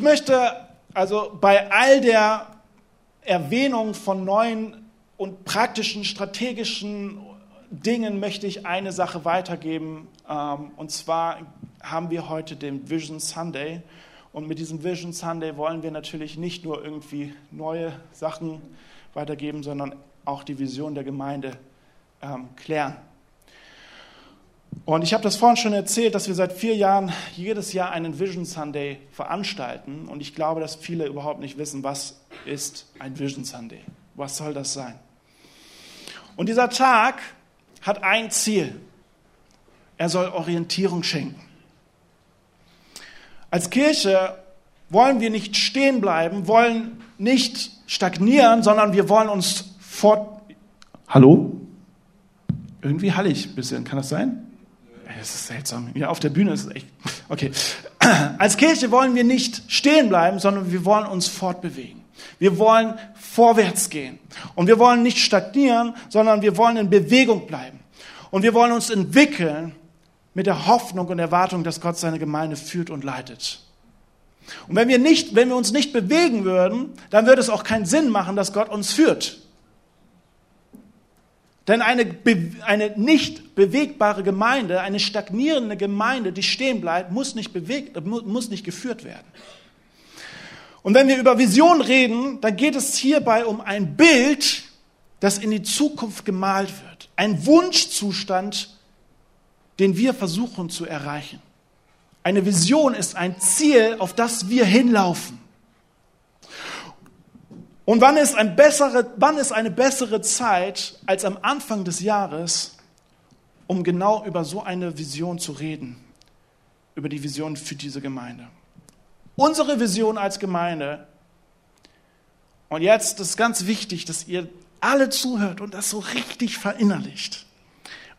ich möchte also bei all der Erwähnung von neuen und praktischen, strategischen Dingen möchte ich eine Sache weitergeben. Ähm, und zwar haben wir heute den Vision Sunday. Und mit diesem Vision Sunday wollen wir natürlich nicht nur irgendwie neue Sachen weitergeben, sondern auch die Vision der Gemeinde ähm, klären. Und ich habe das vorhin schon erzählt, dass wir seit vier Jahren jedes Jahr einen Vision Sunday veranstalten. Und ich glaube, dass viele überhaupt nicht wissen, was ist ein Vision Sunday? Was soll das sein? Und dieser Tag hat ein Ziel. Er soll Orientierung schenken. Als Kirche wollen wir nicht stehen bleiben, wollen nicht stagnieren, sondern wir wollen uns fort. Hallo? Irgendwie hallig ein bisschen. Kann das sein? Das ist seltsam. Ja, auf der Bühne ist es echt. Okay. Als Kirche wollen wir nicht stehen bleiben, sondern wir wollen uns fortbewegen. Wir wollen vorwärts gehen. Und wir wollen nicht stagnieren, sondern wir wollen in Bewegung bleiben. Und wir wollen uns entwickeln mit der Hoffnung und Erwartung, dass Gott seine Gemeinde führt und leitet. Und wenn wir, nicht, wenn wir uns nicht bewegen würden, dann würde es auch keinen Sinn machen, dass Gott uns führt. Denn eine, eine nicht bewegbare Gemeinde, eine stagnierende Gemeinde, die stehen bleibt, muss nicht, bewegt, muss nicht geführt werden. Und wenn wir über Vision reden, dann geht es hierbei um ein Bild, das in die Zukunft gemalt wird. Ein Wunschzustand, den wir versuchen zu erreichen. Eine Vision ist ein Ziel, auf das wir hinlaufen. Und wann ist, ein bessere, wann ist eine bessere Zeit als am Anfang des Jahres, um genau über so eine Vision zu reden, über die Vision für diese Gemeinde? Unsere Vision als Gemeinde, und jetzt ist ganz wichtig, dass ihr alle zuhört und das so richtig verinnerlicht.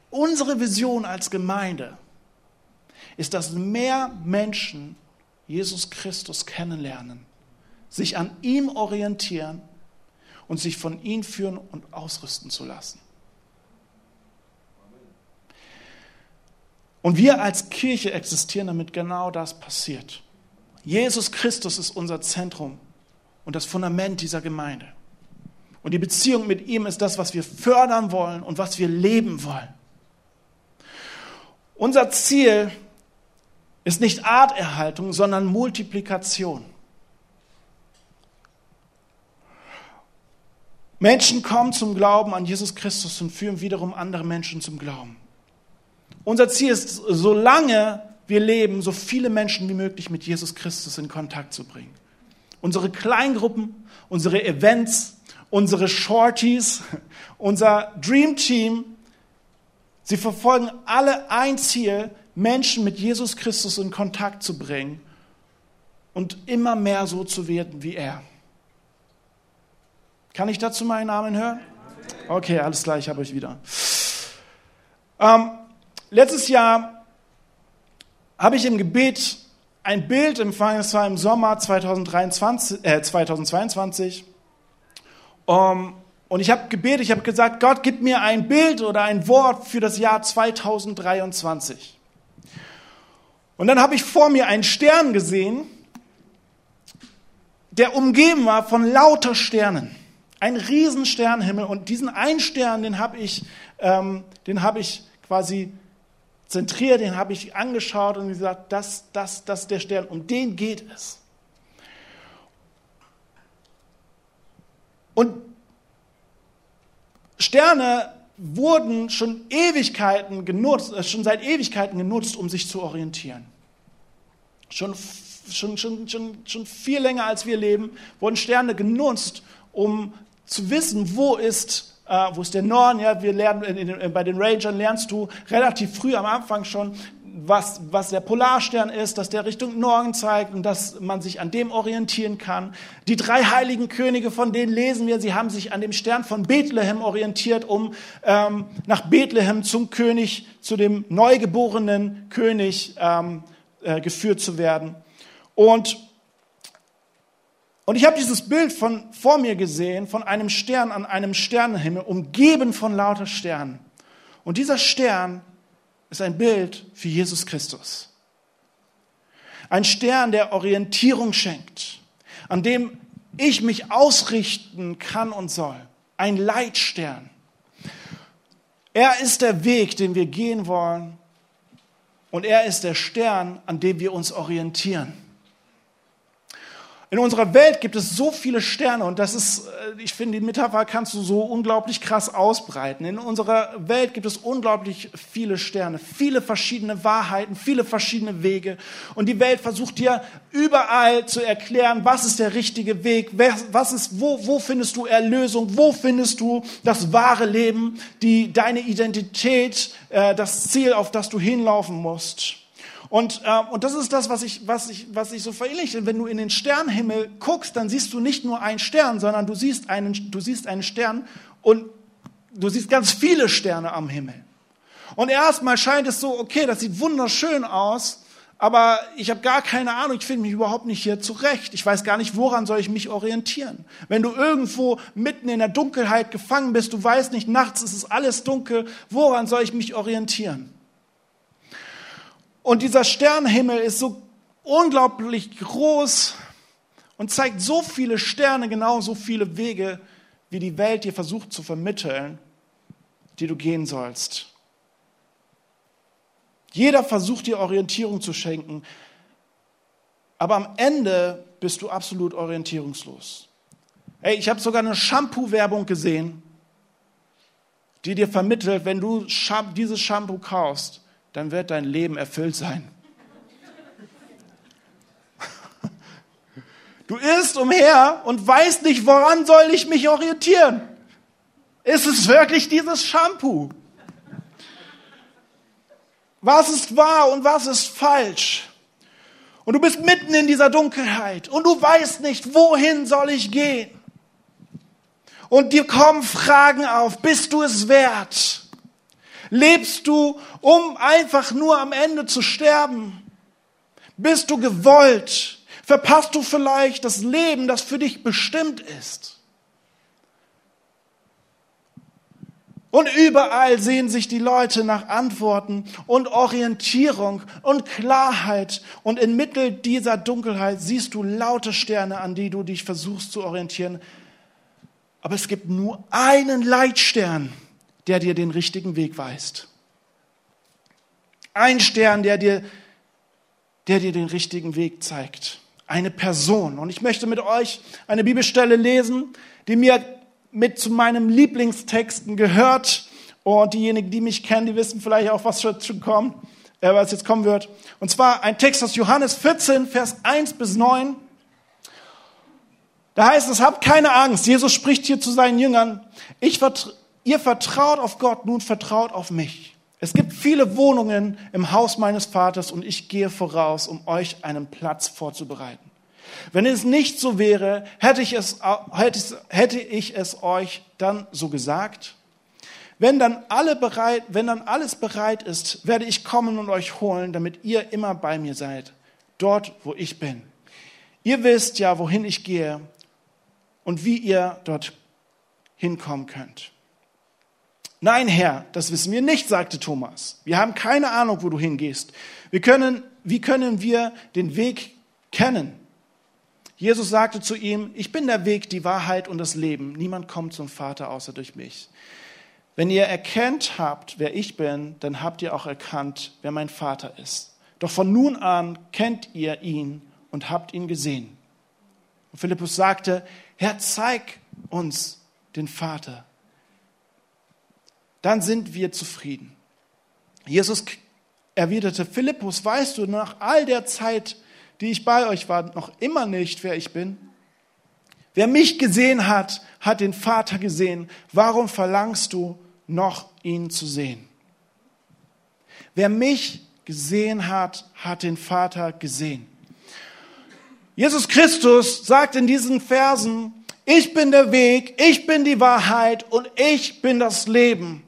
Unsere Vision als Gemeinde ist, dass mehr Menschen Jesus Christus kennenlernen sich an ihm orientieren und sich von ihm führen und ausrüsten zu lassen. Und wir als Kirche existieren, damit genau das passiert. Jesus Christus ist unser Zentrum und das Fundament dieser Gemeinde. Und die Beziehung mit ihm ist das, was wir fördern wollen und was wir leben wollen. Unser Ziel ist nicht Arterhaltung, sondern Multiplikation. Menschen kommen zum Glauben an Jesus Christus und führen wiederum andere Menschen zum Glauben. Unser Ziel ist, solange wir leben, so viele Menschen wie möglich mit Jesus Christus in Kontakt zu bringen. Unsere Kleingruppen, unsere Events, unsere Shorties, unser Dream Team, sie verfolgen alle ein Ziel, Menschen mit Jesus Christus in Kontakt zu bringen und immer mehr so zu werden wie er. Kann ich dazu meinen Namen hören? Okay, alles klar, ich habe euch wieder. Ähm, letztes Jahr habe ich im Gebet ein Bild empfangen, es war im Sommer 2023, äh, 2022. Um, und ich habe gebetet, ich habe gesagt, Gott, gib mir ein Bild oder ein Wort für das Jahr 2023. Und dann habe ich vor mir einen Stern gesehen, der umgeben war von lauter Sternen ein riesen Sternenhimmel und diesen einen Stern, den habe ich, ähm, den ich quasi zentriert, den habe ich angeschaut und gesagt, das, das, das ist der Stern, um den geht es. Und Sterne wurden schon Ewigkeiten genutzt, äh, schon seit Ewigkeiten genutzt, um sich zu orientieren. Schon, schon, schon, schon, schon viel länger als wir leben, wurden Sterne genutzt, um zu wissen, wo ist, äh, wo ist der Norden. Ja, wir lernen, in, in, bei den Rangern lernst du relativ früh am Anfang schon, was, was der Polarstern ist, dass der Richtung Norden zeigt und dass man sich an dem orientieren kann. Die drei heiligen Könige, von denen lesen wir, sie haben sich an dem Stern von Bethlehem orientiert, um ähm, nach Bethlehem zum König, zu dem neugeborenen König ähm, äh, geführt zu werden. Und und ich habe dieses Bild von, vor mir gesehen, von einem Stern an einem Sternenhimmel, umgeben von lauter Sternen. Und dieser Stern ist ein Bild für Jesus Christus. Ein Stern, der Orientierung schenkt, an dem ich mich ausrichten kann und soll. Ein Leitstern. Er ist der Weg, den wir gehen wollen. Und er ist der Stern, an dem wir uns orientieren. In unserer Welt gibt es so viele Sterne und das ist, äh, ich finde, die Metapher kannst du so unglaublich krass ausbreiten. In unserer Welt gibt es unglaublich viele Sterne, viele verschiedene Wahrheiten, viele verschiedene Wege und die Welt versucht dir überall zu erklären, was ist der richtige Weg, was ist, wo, wo findest du Erlösung, wo findest du das wahre Leben, die, deine Identität, äh, das Ziel, auf das du hinlaufen musst. Und, äh, und das ist das, was ich, was ich, was ich so verinnerliche. Wenn du in den Sternenhimmel guckst, dann siehst du nicht nur einen Stern, sondern du siehst einen, du siehst einen Stern und du siehst ganz viele Sterne am Himmel. Und erstmal scheint es so, okay, das sieht wunderschön aus, aber ich habe gar keine Ahnung, ich finde mich überhaupt nicht hier zurecht. Ich weiß gar nicht, woran soll ich mich orientieren. Wenn du irgendwo mitten in der Dunkelheit gefangen bist, du weißt nicht, nachts ist es alles dunkel, woran soll ich mich orientieren? Und dieser Sternenhimmel ist so unglaublich groß und zeigt so viele Sterne, genau so viele Wege, wie die Welt dir versucht zu vermitteln, die du gehen sollst. Jeder versucht dir Orientierung zu schenken, aber am Ende bist du absolut orientierungslos. Hey, ich habe sogar eine Shampoo-Werbung gesehen, die dir vermittelt, wenn du dieses Shampoo kaufst, dann wird dein Leben erfüllt sein. Du irrst umher und weißt nicht, woran soll ich mich orientieren. Ist es wirklich dieses Shampoo? Was ist wahr und was ist falsch? Und du bist mitten in dieser Dunkelheit und du weißt nicht, wohin soll ich gehen? Und dir kommen Fragen auf, bist du es wert? Lebst du, um einfach nur am Ende zu sterben? Bist du gewollt? Verpasst du vielleicht das Leben, das für dich bestimmt ist? Und überall sehen sich die Leute nach Antworten und Orientierung und Klarheit. Und inmitten dieser Dunkelheit siehst du laute Sterne, an die du dich versuchst zu orientieren. Aber es gibt nur einen Leitstern der dir den richtigen Weg weist. Ein Stern, der dir, der dir den richtigen Weg zeigt. Eine Person. Und ich möchte mit euch eine Bibelstelle lesen, die mir mit zu meinen Lieblingstexten gehört. Und diejenigen, die mich kennen, die wissen vielleicht auch, was schon kommt, äh, was jetzt kommen wird. Und zwar ein Text aus Johannes 14, Vers 1 bis 9. Da heißt es, habt keine Angst. Jesus spricht hier zu seinen Jüngern. Ich, Ihr vertraut auf Gott, nun vertraut auf mich. Es gibt viele Wohnungen im Haus meines Vaters und ich gehe voraus, um euch einen Platz vorzubereiten. Wenn es nicht so wäre, hätte ich es, hätte ich es euch dann so gesagt. Wenn dann, alle bereit, wenn dann alles bereit ist, werde ich kommen und euch holen, damit ihr immer bei mir seid, dort, wo ich bin. Ihr wisst ja, wohin ich gehe und wie ihr dort hinkommen könnt. Nein, Herr, das wissen wir nicht, sagte Thomas. Wir haben keine Ahnung, wo du hingehst. Wir können, wie können wir den Weg kennen? Jesus sagte zu ihm, ich bin der Weg, die Wahrheit und das Leben. Niemand kommt zum Vater außer durch mich. Wenn ihr erkennt habt, wer ich bin, dann habt ihr auch erkannt, wer mein Vater ist. Doch von nun an kennt ihr ihn und habt ihn gesehen. Und Philippus sagte, Herr, zeig uns den Vater dann sind wir zufrieden. Jesus erwiderte, Philippus, weißt du nach all der Zeit, die ich bei euch war, noch immer nicht, wer ich bin? Wer mich gesehen hat, hat den Vater gesehen. Warum verlangst du noch, ihn zu sehen? Wer mich gesehen hat, hat den Vater gesehen. Jesus Christus sagt in diesen Versen, ich bin der Weg, ich bin die Wahrheit und ich bin das Leben.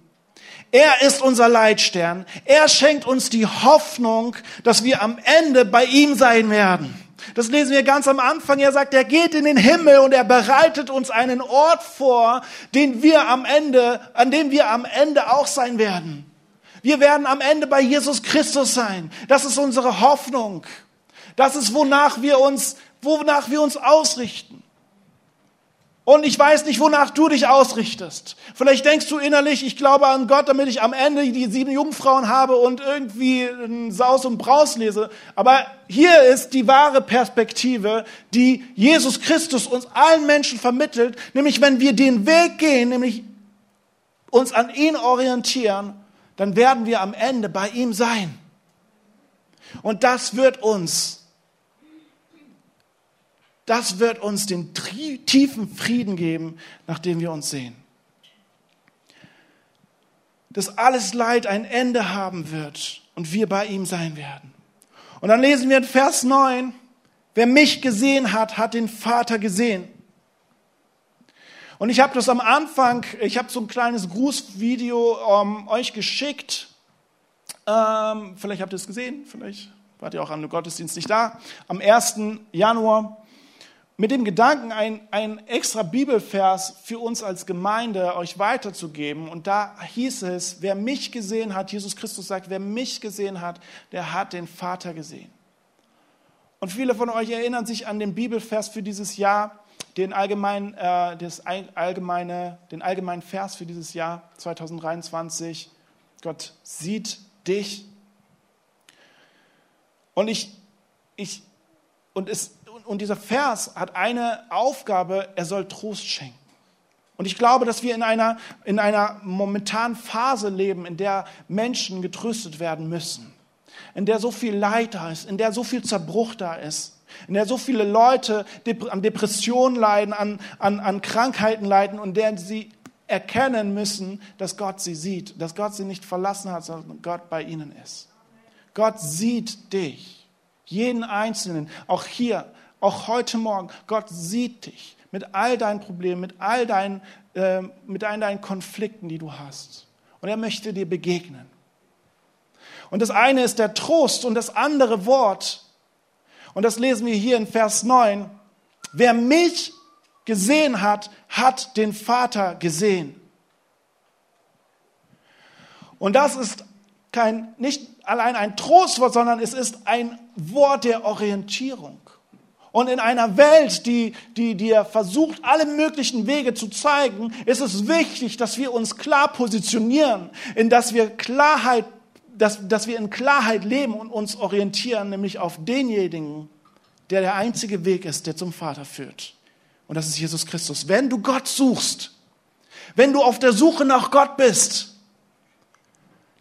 Er ist unser Leitstern. Er schenkt uns die Hoffnung, dass wir am Ende bei ihm sein werden. Das lesen wir ganz am Anfang. Er sagt, er geht in den Himmel und er bereitet uns einen Ort vor, den wir am Ende, an dem wir am Ende auch sein werden. Wir werden am Ende bei Jesus Christus sein. Das ist unsere Hoffnung. Das ist, wonach wir uns, wonach wir uns ausrichten. Und ich weiß nicht, wonach du dich ausrichtest. Vielleicht denkst du innerlich, ich glaube an Gott, damit ich am Ende die sieben Jungfrauen habe und irgendwie Saus und Braus lese. Aber hier ist die wahre Perspektive, die Jesus Christus uns allen Menschen vermittelt. Nämlich, wenn wir den Weg gehen, nämlich uns an ihn orientieren, dann werden wir am Ende bei ihm sein. Und das wird uns das wird uns den tiefen Frieden geben, nach dem wir uns sehen. Dass alles Leid ein Ende haben wird und wir bei ihm sein werden. Und dann lesen wir in Vers 9, wer mich gesehen hat, hat den Vater gesehen. Und ich habe das am Anfang, ich habe so ein kleines Grußvideo ähm, euch geschickt. Ähm, vielleicht habt ihr es gesehen, vielleicht wart ihr auch an dem Gottesdienst nicht da. Am 1. Januar mit dem Gedanken, ein, ein extra Bibelvers für uns als Gemeinde euch weiterzugeben. Und da hieß es, wer mich gesehen hat, Jesus Christus sagt, wer mich gesehen hat, der hat den Vater gesehen. Und viele von euch erinnern sich an den Bibelvers für dieses Jahr, den allgemeinen, äh, das allgemeine, den allgemeinen Vers für dieses Jahr 2023. Gott sieht dich. Und ich, ich, und es und dieser Vers hat eine Aufgabe, er soll Trost schenken. Und ich glaube, dass wir in einer, in einer momentanen Phase leben, in der Menschen getröstet werden müssen, in der so viel Leid da ist, in der so viel Zerbruch da ist, in der so viele Leute an Depressionen leiden, an, an, an Krankheiten leiden und der sie erkennen müssen, dass Gott sie sieht, dass Gott sie nicht verlassen hat, sondern Gott bei ihnen ist. Gott sieht dich, jeden Einzelnen, auch hier auch heute Morgen, Gott sieht dich mit all deinen Problemen, mit all deinen, äh, mit all deinen Konflikten, die du hast. Und er möchte dir begegnen. Und das eine ist der Trost und das andere Wort. Und das lesen wir hier in Vers 9. Wer mich gesehen hat, hat den Vater gesehen. Und das ist kein, nicht allein ein Trostwort, sondern es ist ein Wort der Orientierung. Und in einer Welt, die, die dir versucht, alle möglichen Wege zu zeigen, ist es wichtig, dass wir uns klar positionieren, in dass wir Klarheit, dass, dass wir in Klarheit leben und uns orientieren, nämlich auf denjenigen, der der einzige Weg ist, der zum Vater führt. Und das ist Jesus Christus. Wenn du Gott suchst, wenn du auf der Suche nach Gott bist,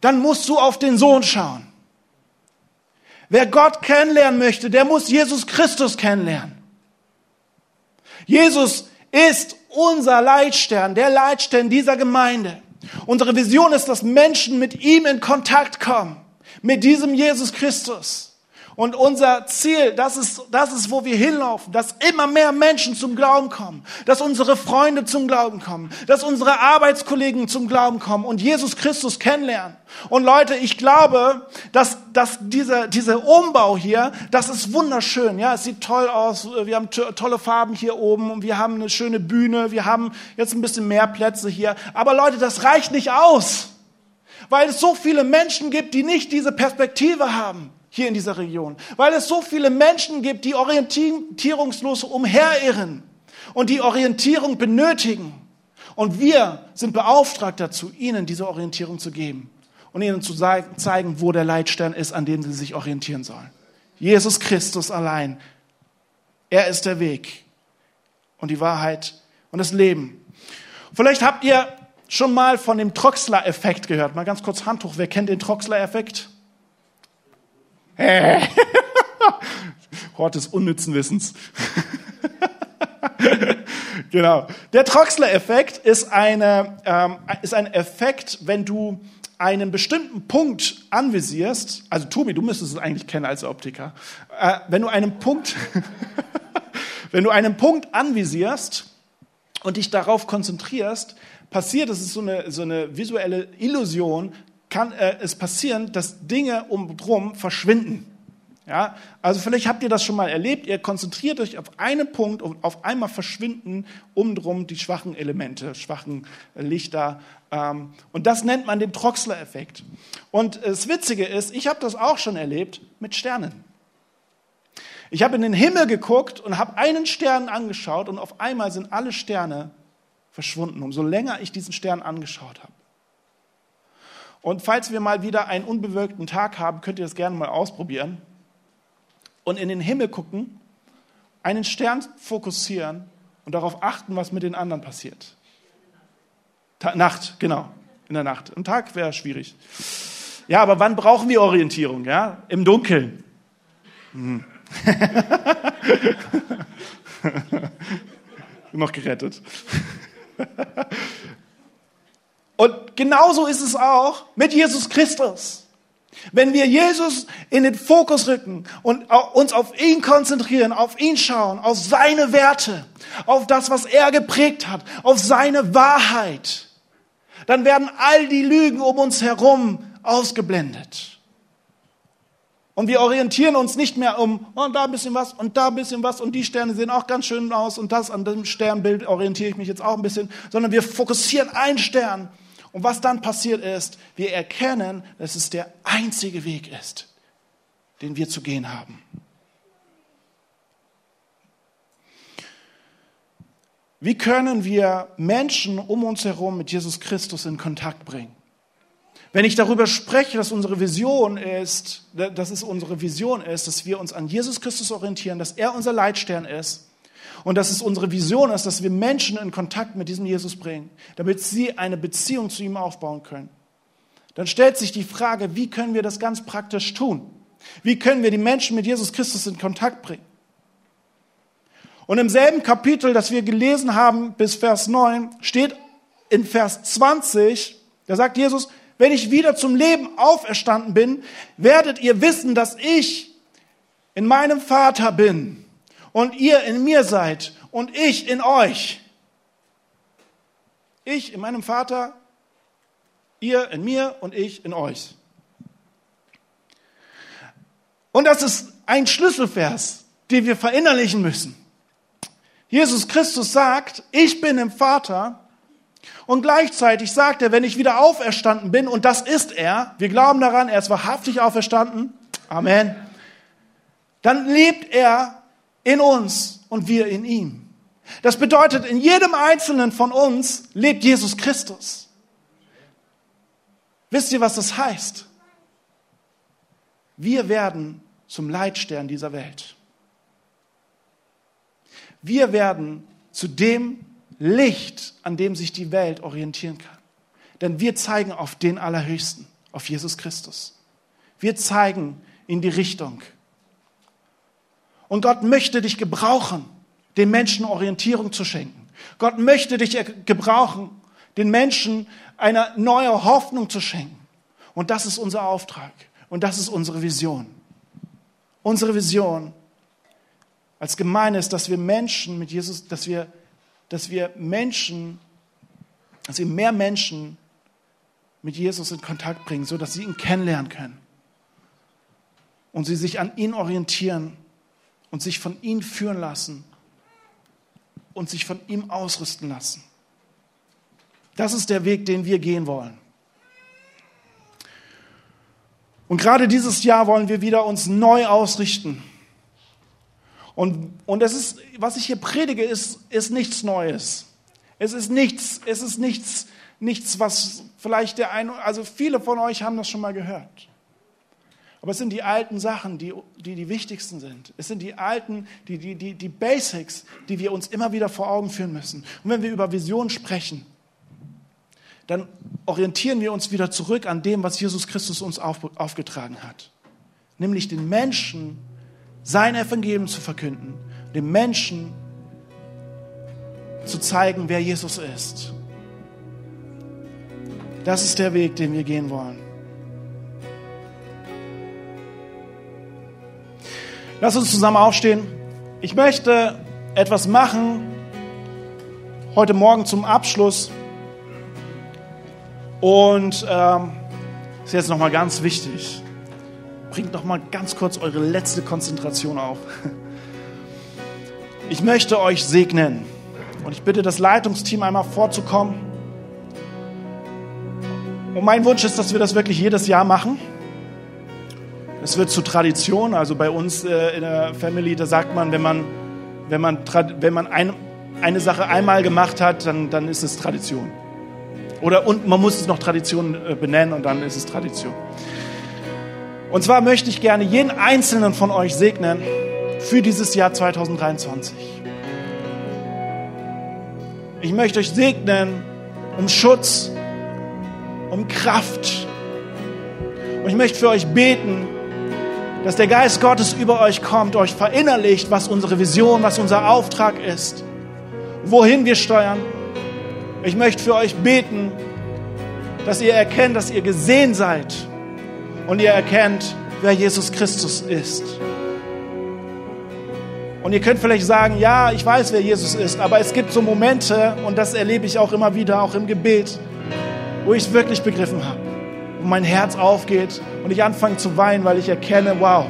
dann musst du auf den Sohn schauen. Wer Gott kennenlernen möchte, der muss Jesus Christus kennenlernen. Jesus ist unser Leitstern, der Leitstern dieser Gemeinde. Unsere Vision ist, dass Menschen mit ihm in Kontakt kommen, mit diesem Jesus Christus. Und unser Ziel, das ist, das ist, wo wir hinlaufen, dass immer mehr Menschen zum Glauben kommen, dass unsere Freunde zum Glauben kommen, dass unsere Arbeitskollegen zum Glauben kommen und Jesus Christus kennenlernen. Und Leute, ich glaube, dass, dass dieser, dieser Umbau hier, das ist wunderschön. Ja, es sieht toll aus. Wir haben tolle Farben hier oben und wir haben eine schöne Bühne. Wir haben jetzt ein bisschen mehr Plätze hier. Aber Leute, das reicht nicht aus, weil es so viele Menschen gibt, die nicht diese Perspektive haben hier in dieser Region, weil es so viele Menschen gibt, die orientierungslos umherirren und die Orientierung benötigen. Und wir sind beauftragt dazu, ihnen diese Orientierung zu geben und ihnen zu zeigen, wo der Leitstern ist, an dem sie sich orientieren sollen. Jesus Christus allein. Er ist der Weg und die Wahrheit und das Leben. Vielleicht habt ihr schon mal von dem Troxler-Effekt gehört. Mal ganz kurz Handtuch. Wer kennt den Troxler-Effekt? Hort des unnützen Wissens. genau. Der Troxler-Effekt ist, eine, ähm, ist ein Effekt, wenn du einen bestimmten Punkt anvisierst, also Tobi, du müsstest es eigentlich kennen als Optiker, äh, wenn du einen Punkt, wenn du einen Punkt anvisierst und dich darauf konzentrierst, passiert, das ist so eine, so eine visuelle Illusion, kann äh, es passieren, dass Dinge umdrum verschwinden. Ja, also vielleicht habt ihr das schon mal erlebt. Ihr konzentriert euch auf einen Punkt und auf einmal verschwinden umdrum die schwachen Elemente, schwachen Lichter. Ähm, und das nennt man den Troxler-Effekt. Und das Witzige ist, ich habe das auch schon erlebt mit Sternen. Ich habe in den Himmel geguckt und habe einen Stern angeschaut und auf einmal sind alle Sterne verschwunden, umso länger ich diesen Stern angeschaut habe. Und falls wir mal wieder einen unbewölkten Tag haben, könnt ihr das gerne mal ausprobieren. Und in den Himmel gucken, einen Stern fokussieren und darauf achten, was mit den anderen passiert. Ta Nacht, genau, in der Nacht. Im Tag wäre schwierig. Ja, aber wann brauchen wir Orientierung? Ja, im Dunkeln. Hm. Noch gerettet. Und genauso ist es auch mit Jesus Christus. Wenn wir Jesus in den Fokus rücken und uns auf ihn konzentrieren, auf ihn schauen, auf seine Werte, auf das, was er geprägt hat, auf seine Wahrheit, dann werden all die Lügen um uns herum ausgeblendet. Und wir orientieren uns nicht mehr um, oh, da ein bisschen was und da ein bisschen was und die Sterne sehen auch ganz schön aus und das an dem Sternbild orientiere ich mich jetzt auch ein bisschen, sondern wir fokussieren einen Stern. Und was dann passiert ist, wir erkennen, dass es der einzige Weg ist, den wir zu gehen haben. Wie können wir Menschen um uns herum mit Jesus Christus in Kontakt bringen? Wenn ich darüber spreche, dass unsere Vision ist, dass es unsere Vision ist, dass wir uns an Jesus Christus orientieren, dass er unser Leitstern ist und dass es unsere Vision ist, dass wir Menschen in Kontakt mit diesem Jesus bringen, damit sie eine Beziehung zu ihm aufbauen können, dann stellt sich die Frage, wie können wir das ganz praktisch tun? Wie können wir die Menschen mit Jesus Christus in Kontakt bringen? Und im selben Kapitel, das wir gelesen haben bis Vers 9, steht in Vers 20, da sagt Jesus, wenn ich wieder zum Leben auferstanden bin, werdet ihr wissen, dass ich in meinem Vater bin und ihr in mir seid und ich in euch. Ich in meinem Vater, ihr in mir und ich in euch. Und das ist ein Schlüsselvers, den wir verinnerlichen müssen. Jesus Christus sagt, ich bin im Vater und gleichzeitig sagt er, wenn ich wieder auferstanden bin, und das ist er, wir glauben daran, er ist wahrhaftig auferstanden, Amen, dann lebt er in uns und wir in ihm. Das bedeutet, in jedem Einzelnen von uns lebt Jesus Christus. Wisst ihr, was das heißt? Wir werden zum Leitstern dieser Welt. Wir werden zu dem Licht, an dem sich die Welt orientieren kann. Denn wir zeigen auf den Allerhöchsten, auf Jesus Christus. Wir zeigen in die Richtung. Und Gott möchte dich gebrauchen, den Menschen Orientierung zu schenken. Gott möchte dich gebrauchen, den Menschen eine neue Hoffnung zu schenken. Und das ist unser Auftrag. Und das ist unsere Vision. Unsere Vision als Gemeinde ist, dass wir Menschen mit Jesus, dass wir dass wir Menschen, dass wir mehr Menschen mit Jesus in Kontakt bringen, so dass sie ihn kennenlernen können und sie sich an ihn orientieren und sich von ihm führen lassen und sich von ihm ausrüsten lassen. Das ist der Weg, den wir gehen wollen. Und gerade dieses Jahr wollen wir wieder uns neu ausrichten und, und das ist, was ich hier predige, ist, ist nichts Neues. Es ist nichts, es ist nichts, nichts, was vielleicht der eine, also viele von euch haben das schon mal gehört. Aber es sind die alten Sachen, die, die die wichtigsten sind. Es sind die alten, die, die, die, die Basics, die wir uns immer wieder vor Augen führen müssen. Und wenn wir über Vision sprechen, dann orientieren wir uns wieder zurück an dem, was Jesus Christus uns auf, aufgetragen hat. Nämlich den Menschen sein Evangelium zu verkünden, dem Menschen zu zeigen, wer Jesus ist. Das ist der Weg, den wir gehen wollen. Lass uns zusammen aufstehen. Ich möchte etwas machen heute Morgen zum Abschluss. Und ähm, ist jetzt nochmal ganz wichtig bringt noch mal ganz kurz eure letzte Konzentration auf. Ich möchte euch segnen und ich bitte das Leitungsteam einmal vorzukommen. Und mein Wunsch ist, dass wir das wirklich jedes Jahr machen. Es wird zu Tradition. Also bei uns äh, in der Family, da sagt man, wenn man, wenn man, wenn man ein, eine Sache einmal gemacht hat, dann, dann ist es Tradition. Oder und man muss es noch Tradition äh, benennen und dann ist es Tradition. Und zwar möchte ich gerne jeden einzelnen von euch segnen für dieses Jahr 2023. Ich möchte euch segnen um Schutz, um Kraft. Und ich möchte für euch beten, dass der Geist Gottes über euch kommt, euch verinnerlicht, was unsere Vision, was unser Auftrag ist, wohin wir steuern. Ich möchte für euch beten, dass ihr erkennt, dass ihr gesehen seid und ihr erkennt, wer Jesus Christus ist. Und ihr könnt vielleicht sagen, ja, ich weiß, wer Jesus ist, aber es gibt so Momente, und das erlebe ich auch immer wieder, auch im Gebet, wo ich es wirklich begriffen habe, wo mein Herz aufgeht und ich anfange zu weinen, weil ich erkenne, wow,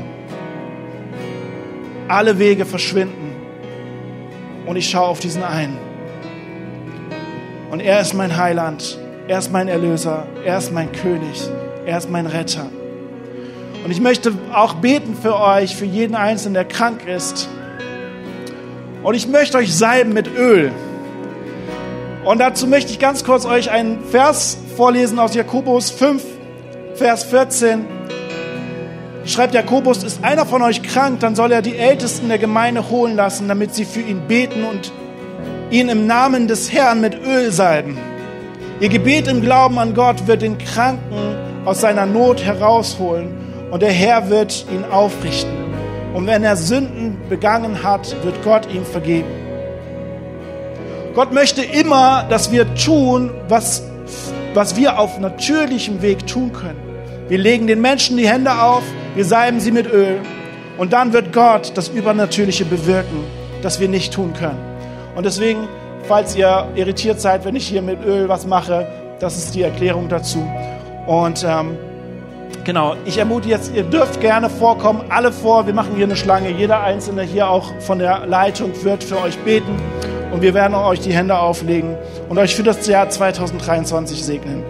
alle Wege verschwinden und ich schaue auf diesen einen. Und er ist mein Heiland, er ist mein Erlöser, er ist mein König, er ist mein Retter. Und ich möchte auch beten für euch, für jeden Einzelnen, der krank ist. Und ich möchte euch salben mit Öl. Und dazu möchte ich ganz kurz euch einen Vers vorlesen aus Jakobus 5, Vers 14. Schreibt Jakobus, ist einer von euch krank, dann soll er die Ältesten der Gemeinde holen lassen, damit sie für ihn beten und ihn im Namen des Herrn mit Öl salben. Ihr Gebet im Glauben an Gott wird den Kranken aus seiner Not herausholen und der Herr wird ihn aufrichten. Und wenn er Sünden begangen hat, wird Gott ihm vergeben. Gott möchte immer, dass wir tun, was, was wir auf natürlichem Weg tun können. Wir legen den Menschen die Hände auf, wir salben sie mit Öl und dann wird Gott das Übernatürliche bewirken, das wir nicht tun können. Und deswegen, falls ihr irritiert seid, wenn ich hier mit Öl was mache, das ist die Erklärung dazu. Und ähm, Genau, ich ermute jetzt, ihr dürft gerne vorkommen, alle vor. Wir machen hier eine Schlange. Jeder Einzelne hier auch von der Leitung wird für euch beten. Und wir werden euch die Hände auflegen und euch für das Jahr 2023 segnen.